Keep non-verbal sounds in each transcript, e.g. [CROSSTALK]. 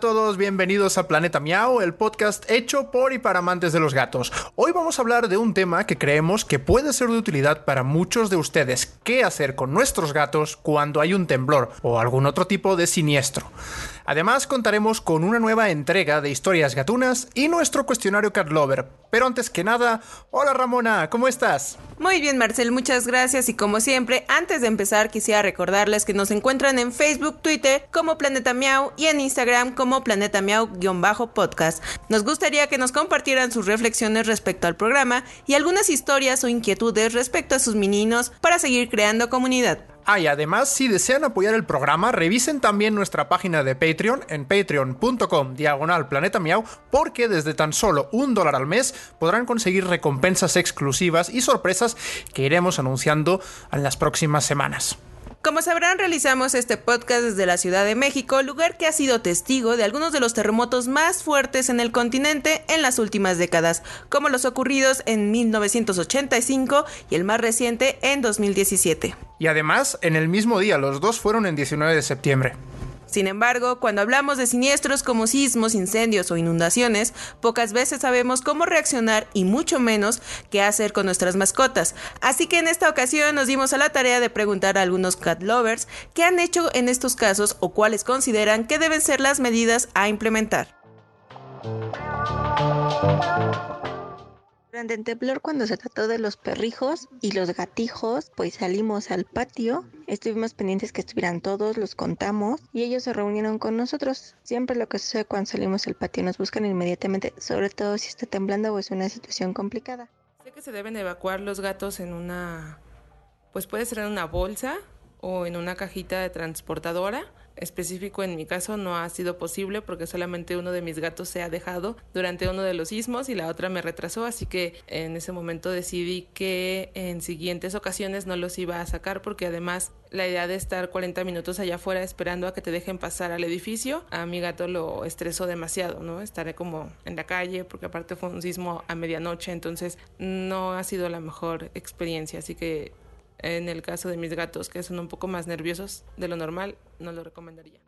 a todos, bienvenidos a Planeta Miau, el podcast hecho por y para amantes de los gatos. Hoy vamos a hablar de un tema que creemos que puede ser de utilidad para muchos de ustedes. ¿Qué hacer con nuestros gatos cuando hay un temblor o algún otro tipo de siniestro? Además, contaremos con una nueva entrega de historias gatunas y nuestro cuestionario Cat Lover. Pero antes que nada, hola Ramona, ¿cómo estás? Muy bien, Marcel, muchas gracias. Y como siempre, antes de empezar, quisiera recordarles que nos encuentran en Facebook, Twitter como Planeta Miau y en Instagram como Planeta Miau-podcast. Nos gustaría que nos compartieran sus reflexiones respecto al programa y algunas historias o inquietudes respecto a sus meninos para seguir creando comunidad. Ah, y además, si desean apoyar el programa, revisen también nuestra página de Patreon en patreon.com diagonal planeta miau, porque desde tan solo un dólar al mes podrán conseguir recompensas exclusivas y sorpresas que iremos anunciando en las próximas semanas. Como sabrán, realizamos este podcast desde la Ciudad de México, lugar que ha sido testigo de algunos de los terremotos más fuertes en el continente en las últimas décadas, como los ocurridos en 1985 y el más reciente en 2017. Y además, en el mismo día, los dos fueron en 19 de septiembre. Sin embargo, cuando hablamos de siniestros como sismos, incendios o inundaciones, pocas veces sabemos cómo reaccionar y mucho menos qué hacer con nuestras mascotas. Así que en esta ocasión nos dimos a la tarea de preguntar a algunos cat lovers qué han hecho en estos casos o cuáles consideran que deben ser las medidas a implementar. Durante el temblor, cuando se trató de los perrijos y los gatijos, pues salimos al patio, estuvimos pendientes que estuvieran todos, los contamos y ellos se reunieron con nosotros. Siempre lo que sucede cuando salimos al patio nos buscan inmediatamente, sobre todo si está temblando o es una situación complicada. Sé que se deben evacuar los gatos en una, pues puede ser en una bolsa o en una cajita de transportadora específico en mi caso no ha sido posible porque solamente uno de mis gatos se ha dejado durante uno de los sismos y la otra me retrasó, así que en ese momento decidí que en siguientes ocasiones no los iba a sacar porque además la idea de estar 40 minutos allá afuera esperando a que te dejen pasar al edificio, a mi gato lo estresó demasiado, ¿no? Estaré como en la calle porque aparte fue un sismo a medianoche, entonces no ha sido la mejor experiencia, así que en el caso de mis gatos que son un poco más nerviosos de lo normal, no lo recomendaría.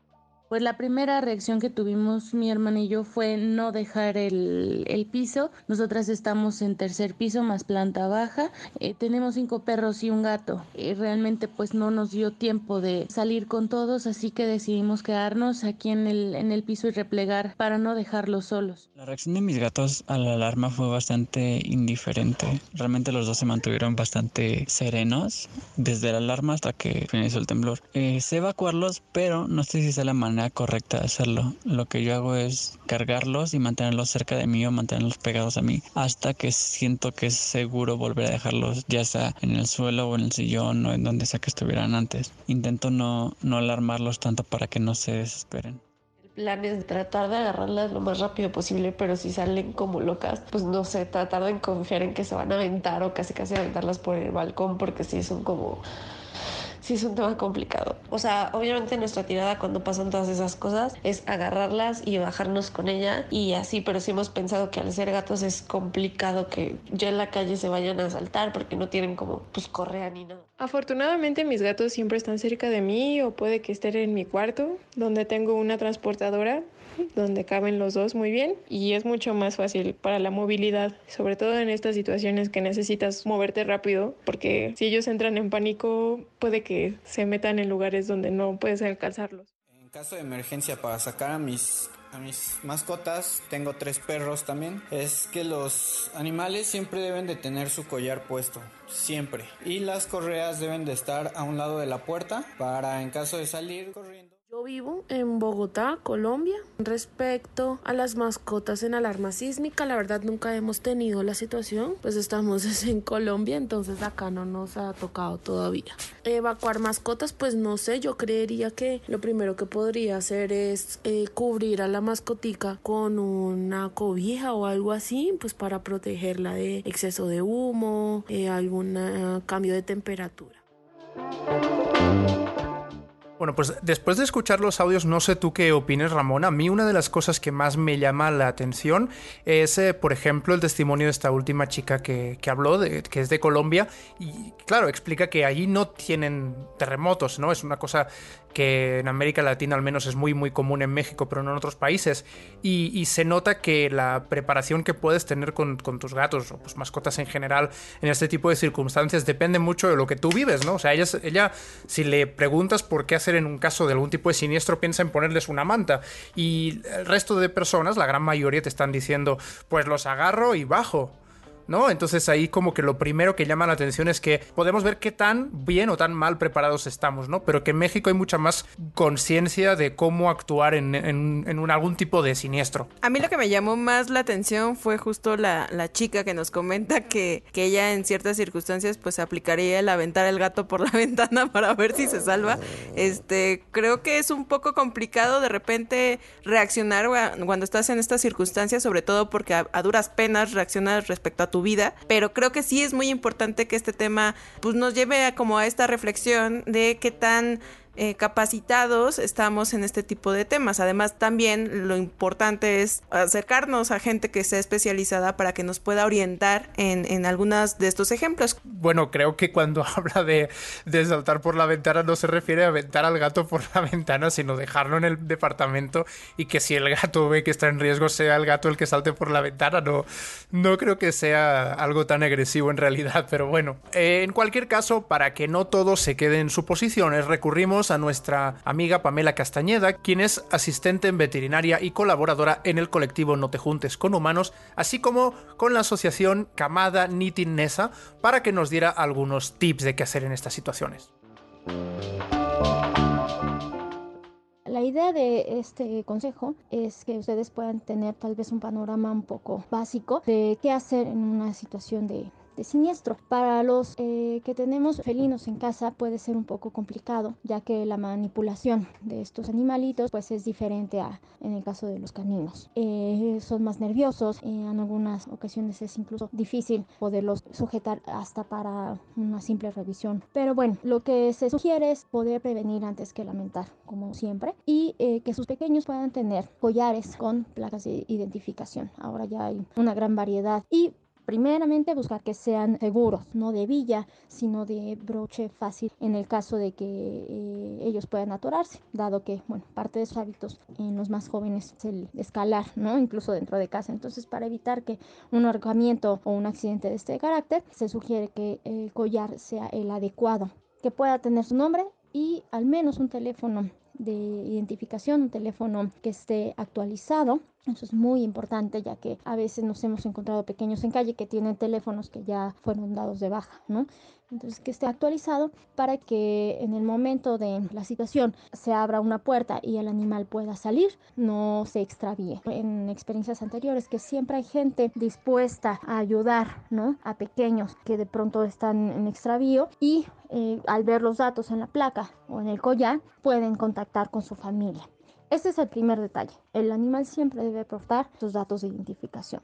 Pues la primera reacción que tuvimos mi hermana y yo fue no dejar el, piso. Nosotras estamos en tercer piso más planta baja. Eh, tenemos cinco perros y un gato. Y realmente pues no nos dio tiempo de salir con todos, así que decidimos quedarnos aquí en el, en el piso y replegar para no dejarlos solos. La reacción de mis gatos a la alarma fue bastante indiferente. Realmente los dos se mantuvieron bastante serenos desde la alarma hasta que finalizó el temblor. Eh, sé evacuarlos, pero no sé si es la manera correcta de hacerlo. Lo que yo hago es cargarlos y mantenerlos cerca de mí o mantenerlos pegados a mí hasta que siento que es seguro volver a dejarlos ya sea en el suelo o en el sillón o en donde sea que estuvieran antes. Intento no, no alarmarlos tanto para que no se desesperen plan es tratar de agarrarlas lo más rápido posible, pero si salen como locas, pues no sé, tratar de confiar en que se van a aventar o casi casi aventarlas por el balcón, porque si son como sí es un tema complicado. O sea, obviamente nuestra tirada cuando pasan todas esas cosas es agarrarlas y bajarnos con ella y así, pero sí hemos pensado que al ser gatos es complicado que ya en la calle se vayan a saltar porque no tienen como pues correa ni nada. Afortunadamente mis gatos siempre están cerca de mí o puede que estén en mi cuarto donde tengo una transportadora donde caben los dos muy bien y es mucho más fácil para la movilidad, sobre todo en estas situaciones que necesitas moverte rápido, porque si ellos entran en pánico puede que se metan en lugares donde no puedes alcanzarlos. En caso de emergencia para sacar a mis a mis mascotas, tengo tres perros también, es que los animales siempre deben de tener su collar puesto, siempre. Y las correas deben de estar a un lado de la puerta para en caso de salir corriendo yo vivo en Bogotá, Colombia. Respecto a las mascotas en alarma sísmica, la verdad nunca hemos tenido la situación, pues estamos [LAUGHS] en Colombia, entonces acá no nos ha tocado todavía. Evacuar mascotas, pues no sé, yo creería que lo primero que podría hacer es eh, cubrir a la mascotica con una cobija o algo así, pues para protegerla de exceso de humo, eh, algún eh, cambio de temperatura. Bueno, pues después de escuchar los audios, no sé tú qué opines, Ramón. A mí una de las cosas que más me llama la atención es, eh, por ejemplo, el testimonio de esta última chica que, habló, de, que es de Colombia. Y claro, explica que allí no tienen terremotos, ¿no? Es una cosa que en América Latina al menos es muy muy común en México, pero no en otros países. Y, se nota que la preparación que puedes tener con, tus gatos o pues, mascotas en general en este tipo de circunstancias depende mucho de lo que tú vives, ¿no? O sea, ella, ella si le preguntas por qué hacer en un caso de algún tipo de siniestro, piensa en ponerles una manta. Y el resto de personas, la gran mayoría, te están diciendo, pues los agarro y bajo. ¿No? Entonces ahí como que lo primero que llama la atención es que podemos ver qué tan bien o tan mal preparados estamos, ¿no? Pero que en México hay mucha más conciencia de cómo actuar en, un, algún tipo de siniestro. A mí lo que me llamó más la atención fue justo la, chica que nos comenta que, que, ella en ciertas circunstancias pues aplicaría el aventar el gato por la [LAUGHS] ventana para ver si se salva. Este, creo que es un poco complicado de repente reaccionar cuando estás en estas circunstancias, sobre todo porque a duras penas reaccionas respecto a tu vida, pero creo que sí es muy importante que este tema pues nos lleve a como a esta reflexión de qué tan eh, capacitados estamos en este tipo de temas. Además, también lo importante es acercarnos a gente que sea especializada para que nos pueda orientar en, en algunos de estos ejemplos. Bueno, creo que cuando [LAUGHS] habla de, de, saltar por la ventana no se refiere a aventar al gato por la [LAUGHS] ventana, sino dejarlo en el departamento y que si el gato ve que está en riesgo sea el gato el que salte por la ventana. No, no creo que sea algo tan agresivo en realidad, pero bueno. Eh, en cualquier caso, para que no todo se quede en suposiciones, recurrimos a nuestra amiga Pamela Castañeda, quien es asistente en veterinaria y colaboradora en el colectivo No Te Juntes con Humanos, así como con la asociación Camada Nitin Nesa, para que nos diera algunos tips de qué hacer en estas situaciones. La idea de este consejo es que ustedes puedan tener tal vez un panorama un poco básico de qué hacer en una situación de de siniestro. Para los eh, que tenemos felinos en casa puede ser un poco complicado, ya que la manipulación de estos animalitos pues es diferente a en el caso de los caninos. Eh, son más nerviosos, eh, en algunas ocasiones es incluso difícil poderlos sujetar hasta para una simple revisión. Pero bueno, lo que se sugiere es poder prevenir antes que lamentar, como siempre, y que sus pequeños puedan tener collares con placas de identificación. Ahora ya hay una gran variedad y Primeramente buscar que sean seguros, no de villa, sino de broche fácil en el caso de que eh, ellos puedan atorarse, dado que, bueno, parte de sus hábitos en los más jóvenes es el escalar, ¿no? Incluso dentro de casa. Entonces, para evitar que un ahorcamiento o un accidente de este carácter, se sugiere que el collar sea el adecuado, que pueda tener su nombre y al menos un teléfono de identificación, un teléfono que esté actualizado. Eso es muy importante ya que a veces nos hemos encontrado pequeños en calle que tienen teléfonos que ya fueron dados de baja, ¿no? Entonces que esté actualizado para que en el momento de la situación se abra una puerta y el animal pueda salir, no se extravíe. En experiencias anteriores que siempre hay gente dispuesta a ayudar, ¿no? A pequeños que de pronto están en extravío y eh, al ver los datos en la placa o en el collar pueden contactar con su familia. Este es el primer detalle. El animal siempre debe portar sus datos de identificación.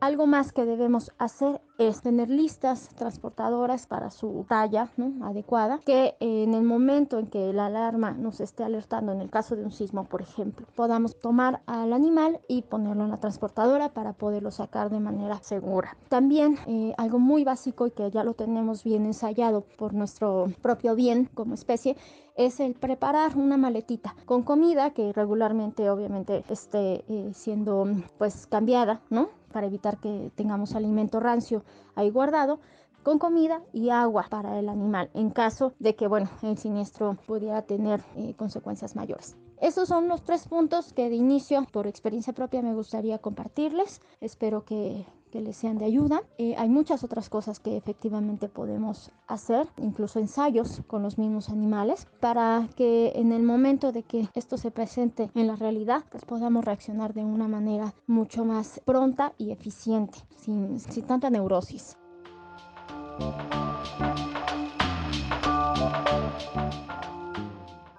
Algo más que debemos hacer es tener listas transportadoras para su talla adecuada, que en el momento en que la alarma nos esté alertando, en el caso de un sismo, por ejemplo, podamos tomar al animal y ponerlo en la transportadora para poderlo sacar de manera segura. También eh, algo muy básico y que ya lo tenemos bien ensayado por nuestro propio bien como especie es el preparar una maletita con comida que regularmente obviamente esté eh, siendo pues cambiada, ¿no? Para evitar que tengamos alimento rancio ahí guardado con comida y agua para el animal en caso de que bueno el siniestro pudiera tener eh, consecuencias mayores. Esos son los tres puntos que de inicio por experiencia propia me gustaría compartirles. Espero que que les sean de ayuda. Eh, hay muchas otras cosas que efectivamente podemos hacer, incluso ensayos con los mismos animales, para que en el momento de que esto se presente en la realidad, pues podamos reaccionar de una manera mucho más pronta y eficiente, sin, sin tanta neurosis.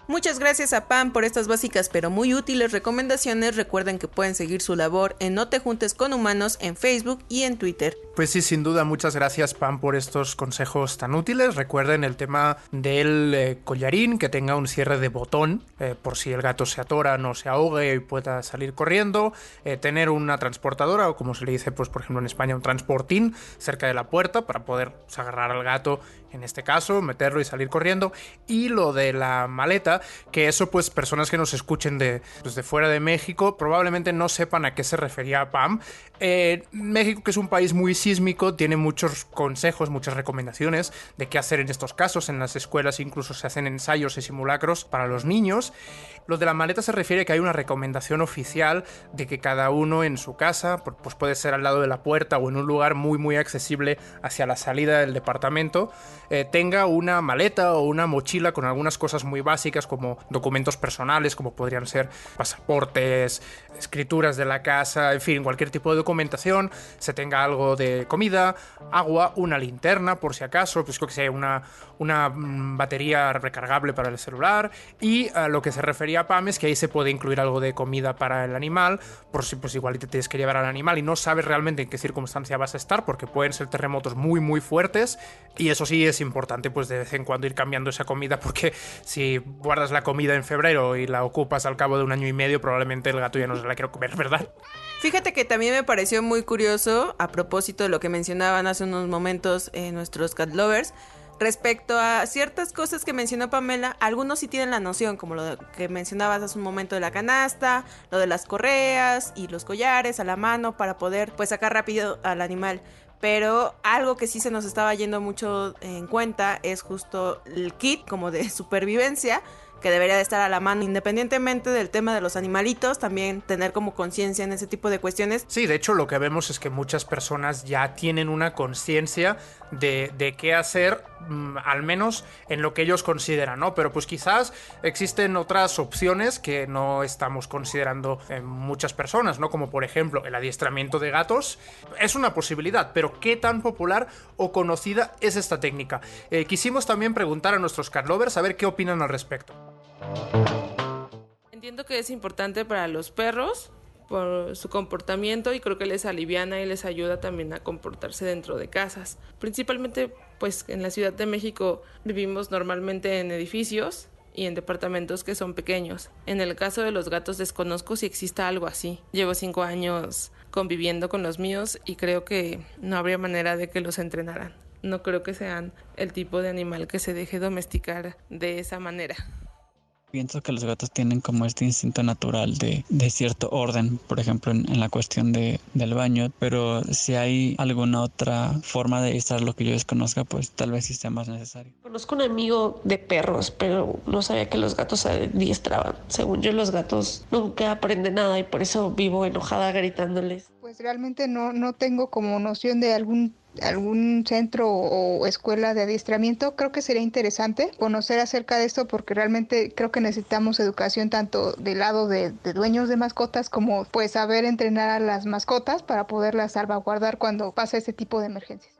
Muchas gracias a Pam por estas básicas pero muy útiles recomendaciones. Recuerden que pueden seguir su labor en No Te Juntes con Humanos en Facebook y en Twitter. Pues sí, sin duda, muchas gracias Pam por estos consejos tan útiles. Recuerden el tema del eh, collarín, que tenga un cierre de botón, eh, por si el gato se atora, no se ahogue y pueda salir corriendo. Eh, tener una transportadora, o como se le dice, pues por ejemplo en España, un transportín cerca de la puerta para poder agarrar al gato en este caso, meterlo y salir corriendo. Y lo de la maleta, que eso pues personas que nos escuchen de, pues, de fuera de México probablemente no sepan a qué se refería Pam. Eh, México, que es un país muy sísmico, tiene muchos consejos, muchas recomendaciones de qué hacer en estos casos. En las escuelas incluso se hacen ensayos y simulacros para los niños. Lo de la maleta se refiere a que hay una recomendación oficial de que cada uno en su casa, pues puede ser al lado de la puerta o en un lugar muy muy accesible hacia la salida del departamento, eh, tenga una maleta o una mochila con algunas cosas muy básicas como documentos personales, como podrían ser pasaportes, escrituras de la casa, en fin, cualquier tipo de documentación, se tenga algo de comida, agua, una linterna por si acaso, pues que sea una, una mm, batería recargable para el celular y a lo que se refería a Pam es que ahí se puede incluir algo de comida para el animal, por si pues igual te tienes que llevar al animal y no sabes realmente en qué circunstancia vas a estar porque pueden ser terremotos muy muy fuertes y eso sí es importante pues de vez en cuando ir cambiando esa comida porque si guardas la comida en febrero y la ocupas al cabo de un año y medio probablemente el gato ya no se la quiere comer, ¿verdad? Fíjate que también me pareció muy curioso a propósito de lo que mencionaban hace unos momentos eh, nuestros cat lovers respecto a ciertas cosas que mencionó Pamela, algunos sí tienen la noción, como lo que mencionabas hace un momento de la canasta, lo de las correas y los collares a la mano para poder pues sacar rápido al animal. Pero algo que sí se nos estaba yendo mucho en cuenta es justo el kit como de [LAUGHS] supervivencia que debería de estar a la mano independientemente del tema de los animalitos, también tener como conciencia en ese tipo de cuestiones. Sí, de hecho lo que vemos es que muchas personas ya tienen una conciencia de, de, qué hacer, mm, al menos en lo que ellos consideran, ¿no? Pero pues quizás existen otras opciones que no estamos considerando en muchas personas, ¿no? Como por ejemplo el adiestramiento de gatos. Es una posibilidad, pero ¿qué tan popular o conocida es esta técnica? Eh, quisimos también preguntar a nuestros cat lovers a ver qué opinan al respecto. Entiendo que es importante para los perros por su comportamiento y creo que les aliviana y les ayuda también a comportarse dentro de casas. Principalmente pues en la Ciudad de México vivimos normalmente en edificios y en departamentos que son pequeños. En el caso de los gatos desconozco si exista algo así. Llevo cinco años conviviendo con los míos y creo que no habría manera de que los entrenaran. No creo que sean el tipo de animal que se deje domesticar de esa manera. Pienso que los gatos tienen como este instinto natural de, de cierto orden, por ejemplo, en, la cuestión de, del baño, pero si hay alguna otra forma de estar lo que yo desconozca, pues tal vez sí sea más necesario. Conozco un amigo de perros, pero no sabía que los gatos se adiestraban. Según yo, los gatos nunca aprenden nada y por eso vivo enojada gritándoles. Pues realmente no, no tengo como noción de algún algún centro o escuela de adiestramiento, creo que sería interesante conocer acerca de esto porque realmente creo que necesitamos educación tanto del lado de, dueños de mascotas como pues saber entrenar a las mascotas para poderlas salvaguardar cuando pasa ese tipo de emergencias.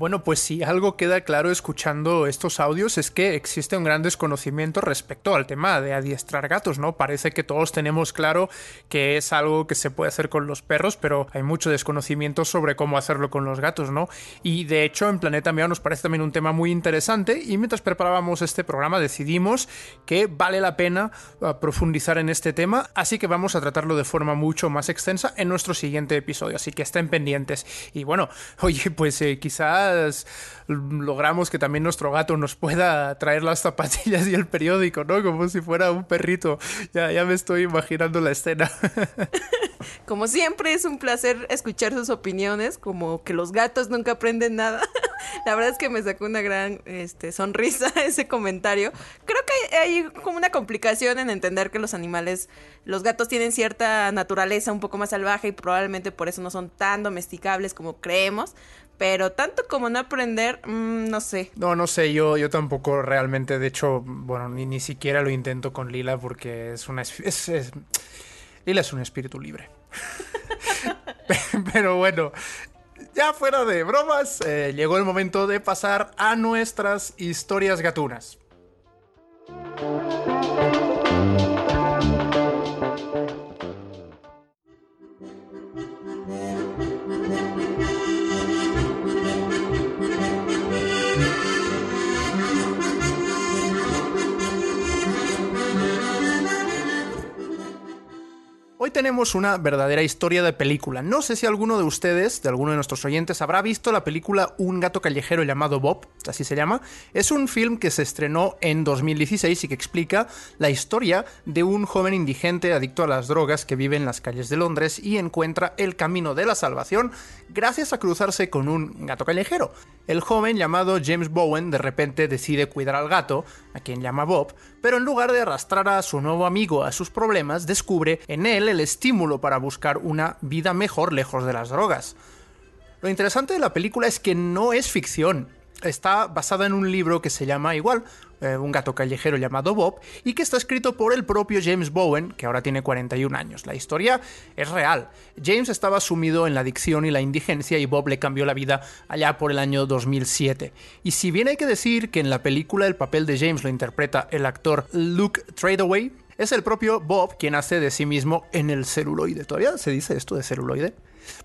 Bueno, pues si algo queda claro escuchando estos audios es que existe un gran desconocimiento respecto al tema de adiestrar gatos, ¿no? Parece que todos tenemos claro que es algo que se puede hacer con los perros, pero hay mucho desconocimiento sobre cómo hacerlo con los gatos, ¿no? Y de hecho en Planeta Meow nos parece también un tema muy interesante y mientras preparábamos este programa decidimos que vale la pena uh, profundizar en este tema, así que vamos a tratarlo de forma mucho más extensa en nuestro siguiente episodio, así que estén pendientes. Y bueno, [LAUGHS] oye, pues eh, quizás logramos que también nuestro gato nos pueda traer las zapatillas y el periódico, ¿no? Como si fuera un perrito. Ya, ya me estoy imaginando la escena. [LAUGHS] Como siempre es un placer escuchar sus opiniones, como que los gatos nunca aprenden nada. [LAUGHS] La verdad es que me sacó una gran este, sonrisa [LAUGHS] ese comentario. Creo que hay, como una complicación en entender que los animales, los gatos tienen cierta naturaleza un poco más salvaje y probablemente por eso no son tan domesticables como creemos pero tanto como no aprender, mm, no sé. No, no sé, yo, yo tampoco realmente, de hecho, bueno, ni, ni siquiera lo intento con Lila porque es una... Es, Lila es un espíritu libre. [LAUGHS] pero bueno, ya fuera de bromas, eh, llegó el momento de pasar a nuestras historias gatunas. Tenemos una verdadera historia de película. No sé si alguno de ustedes, de alguno de nuestros oyentes, habrá visto la película Un gato callejero llamado Bob, así se llama. Es un film que se estrenó en 2016 y que explica la historia de un joven indigente adicto a las drogas que vive en las calles de Londres y encuentra el camino de la salvación gracias a cruzarse con un gato callejero. El joven llamado James Bowen de repente decide cuidar al gato, a quien llama Bob, pero en lugar de arrastrar a su nuevo amigo a sus problemas, descubre en él el estímulo para buscar una vida mejor lejos de las drogas. Lo interesante de la película es que no es ficción, está basada en un libro que se llama igual, eh, un gato callejero llamado Bob, y que está escrito por el propio James Bowen, que ahora tiene 41 años. La historia es real. James estaba sumido en la adicción y la indigencia y Bob le cambió la vida allá por el año 2007. Y si bien hay que decir que en la película el papel de James lo interpreta el actor Luke Tradeaway, es el propio Bob quien hace de sí mismo en el celuloide. ¿Todavía se dice esto de celuloide?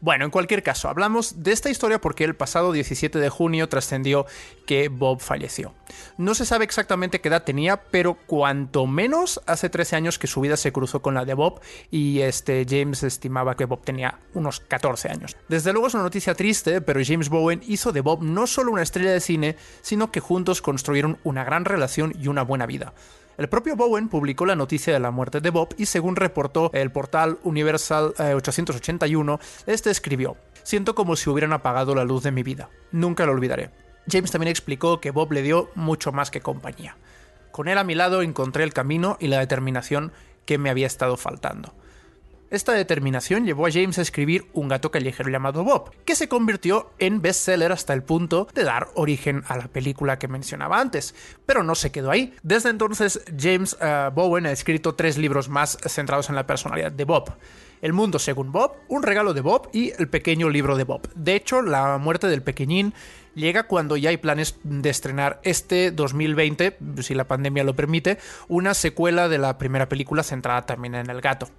Bueno, en cualquier caso, hablamos de esta historia porque el pasado 17 de junio trascendió que Bob falleció. No se sabe exactamente qué edad tenía, pero cuanto menos hace 13 años que su vida se cruzó con la de Bob y este James estimaba que Bob tenía unos 14 años. Desde luego es una noticia triste, pero James Bowen hizo de Bob no solo una estrella de cine, sino que juntos construyeron una gran relación y una buena vida. El propio Bowen publicó la noticia de la muerte de Bob y según reportó el portal Universal 881, eh, este escribió, Siento como si hubieran apagado la luz de mi vida. Nunca lo olvidaré. James también explicó que Bob le dio mucho más que compañía. Con él a mi lado encontré el camino y la determinación que me había estado faltando. Esta determinación llevó a James a escribir Un gato callejero llamado Bob, que se convirtió en bestseller hasta el punto de dar origen a la película que mencionaba antes. Pero no se quedó ahí. Desde entonces, James eh, Bowen ha escrito tres libros más centrados en la personalidad de Bob. El mundo según Bob, Un regalo de Bob y El pequeño libro de Bob. De hecho, la muerte del pequeñín llega cuando ya hay planes de estrenar este 2020, si la pandemia lo permite, una secuela de la primera película centrada también en el gato.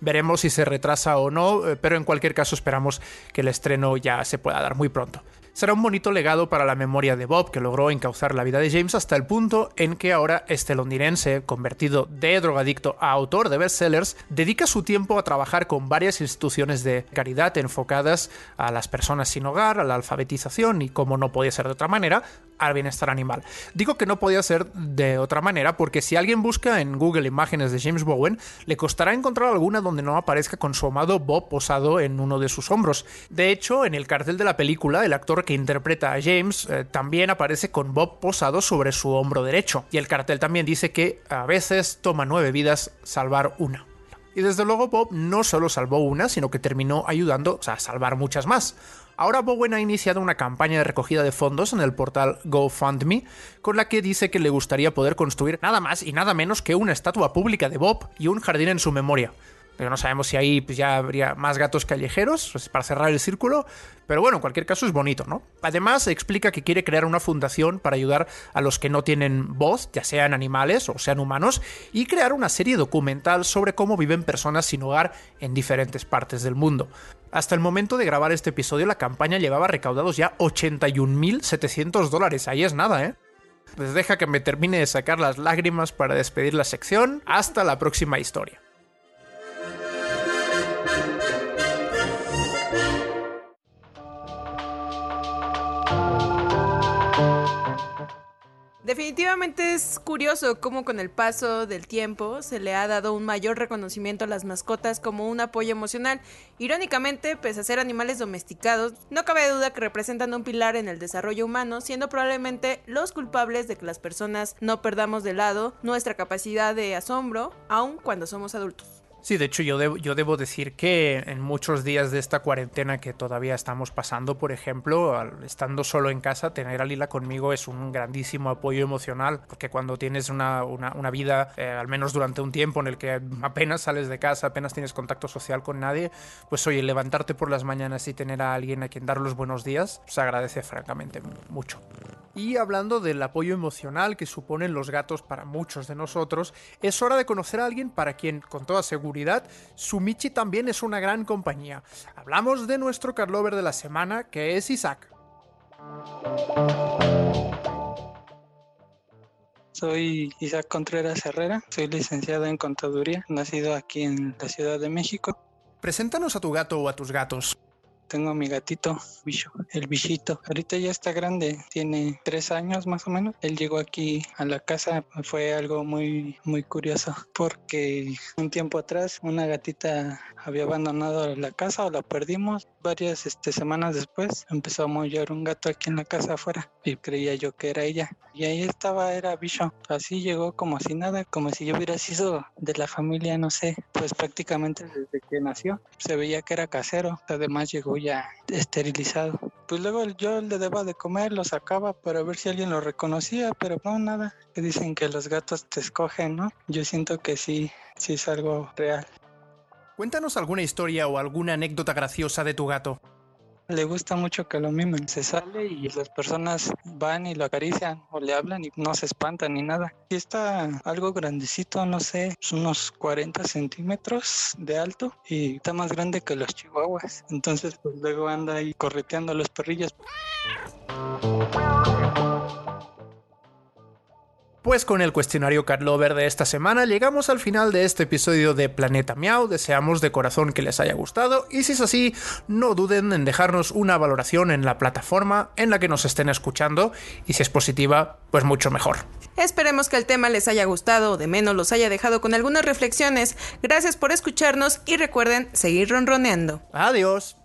Veremos si se retrasa o no, eh, pero en cualquier caso esperamos que el estreno ya se pueda dar muy pronto será un bonito legado para la memoria de Bob, que logró encauzar la vida de James hasta el punto en que ahora este londinense, convertido de drogadicto a autor de bestsellers, dedica su tiempo a trabajar con varias instituciones de caridad enfocadas a las personas sin hogar, a la alfabetización y, como no podía ser de otra manera, al bienestar animal. Digo que no podía ser de otra manera porque si alguien busca en Google imágenes de James Bowen, le costará encontrar alguna donde no aparezca con su amado Bob posado en uno de sus hombros. De hecho, en el cartel de la película, el actor que interpreta a James eh, también aparece con Bob posado sobre su hombro derecho. Y el cartel también dice que a veces toma nueve vidas salvar una. Y desde luego Bob no solo salvó una, sino que terminó ayudando a salvar muchas más. Ahora Bowen ha iniciado una campaña de recogida de fondos en el portal GoFundMe, con la que dice que le gustaría poder construir nada más y nada menos que una estatua pública de Bob y un jardín en su memoria pero no sabemos si ahí pues, ya habría más gatos callejeros pues, para cerrar el círculo. Pero bueno, en cualquier caso es bonito, ¿no? Además, explica que quiere crear una fundación para ayudar a los que no tienen voz, ya sean animales o sean humanos, y crear una serie documental sobre cómo viven personas sin hogar en diferentes partes del mundo. Hasta el momento de grabar este episodio, la campaña llevaba recaudados ya 81.700 dólares. Ahí es nada, ¿eh? Pues deja que me termine de sacar las lágrimas para despedir la sección. Hasta la próxima historia. Definitivamente es curioso cómo con el paso del tiempo se le ha dado un mayor reconocimiento a las mascotas como un apoyo emocional. Irónicamente, pese a ser animales domesticados, no cabe duda que representan un pilar en el desarrollo humano, siendo probablemente los culpables de que las personas no perdamos de lado nuestra capacidad de asombro, aun cuando somos adultos. Sí, de hecho yo debo, yo debo decir que en muchos días de esta cuarentena que todavía estamos pasando, por ejemplo, estando solo en casa, tener a Lila conmigo es un grandísimo apoyo emocional, porque cuando tienes una, vida, eh, al menos durante un tiempo en el que apenas sales de casa, apenas tienes contacto social con nadie, pues oye, levantarte por las mañanas y tener a alguien a quien dar los buenos días, se agradece francamente mucho. Y hablando del apoyo emocional que suponen los gatos para muchos de nosotros, es hora de conocer a alguien para quien, con toda seguridad, Sumichi también es una gran compañía. Hablamos de nuestro carlover de la semana, que es Isaac. Soy Isaac Contreras Herrera, soy licenciado en contaduría, nacido aquí en la Ciudad de México. Preséntanos a tu gato o a tus gatos. Tengo a mi gatito, Bicho, el bichito. Ahorita ya está grande, tiene tres años más o menos. Él llegó aquí a la casa, fue algo muy, muy curioso, porque un tiempo atrás una gatita había abandonado la casa o la perdimos. Varias este, semanas después empezó a mollar un gato aquí en la casa afuera y creía yo que era ella. Y ahí estaba, era Bicho. Así llegó como si nada, como si yo hubiera sido de la familia, no sé, pues prácticamente desde que nació. Se veía que era casero. Además llegó ya esterilizado. Pues luego yo le daba de comer, lo sacaba para ver si alguien lo reconocía, pero no, nada. Dicen que los gatos te escogen, ¿no? Yo siento que sí, sí es algo real. Cuéntanos alguna historia o alguna anécdota graciosa de tu gato. Le gusta mucho que lo mimen. Se sale y las personas van y lo acarician o le hablan y no se espantan ni nada. Y está algo grandecito, no sé, unos 40 centímetros de alto y está más grande que los chihuahuas. Entonces, pues luego anda ahí correteando a los perrillos. Pues con el cuestionario Cat Lover de esta semana llegamos al final de este episodio de Planeta Miau. Deseamos de corazón que les haya gustado y si es así, no duden en dejarnos una valoración en la plataforma en la que nos estén escuchando y si es positiva, pues mucho mejor. Esperemos que el tema les haya gustado o de menos los haya dejado con algunas reflexiones. Gracias por escucharnos y recuerden seguir ronroneando. Adiós.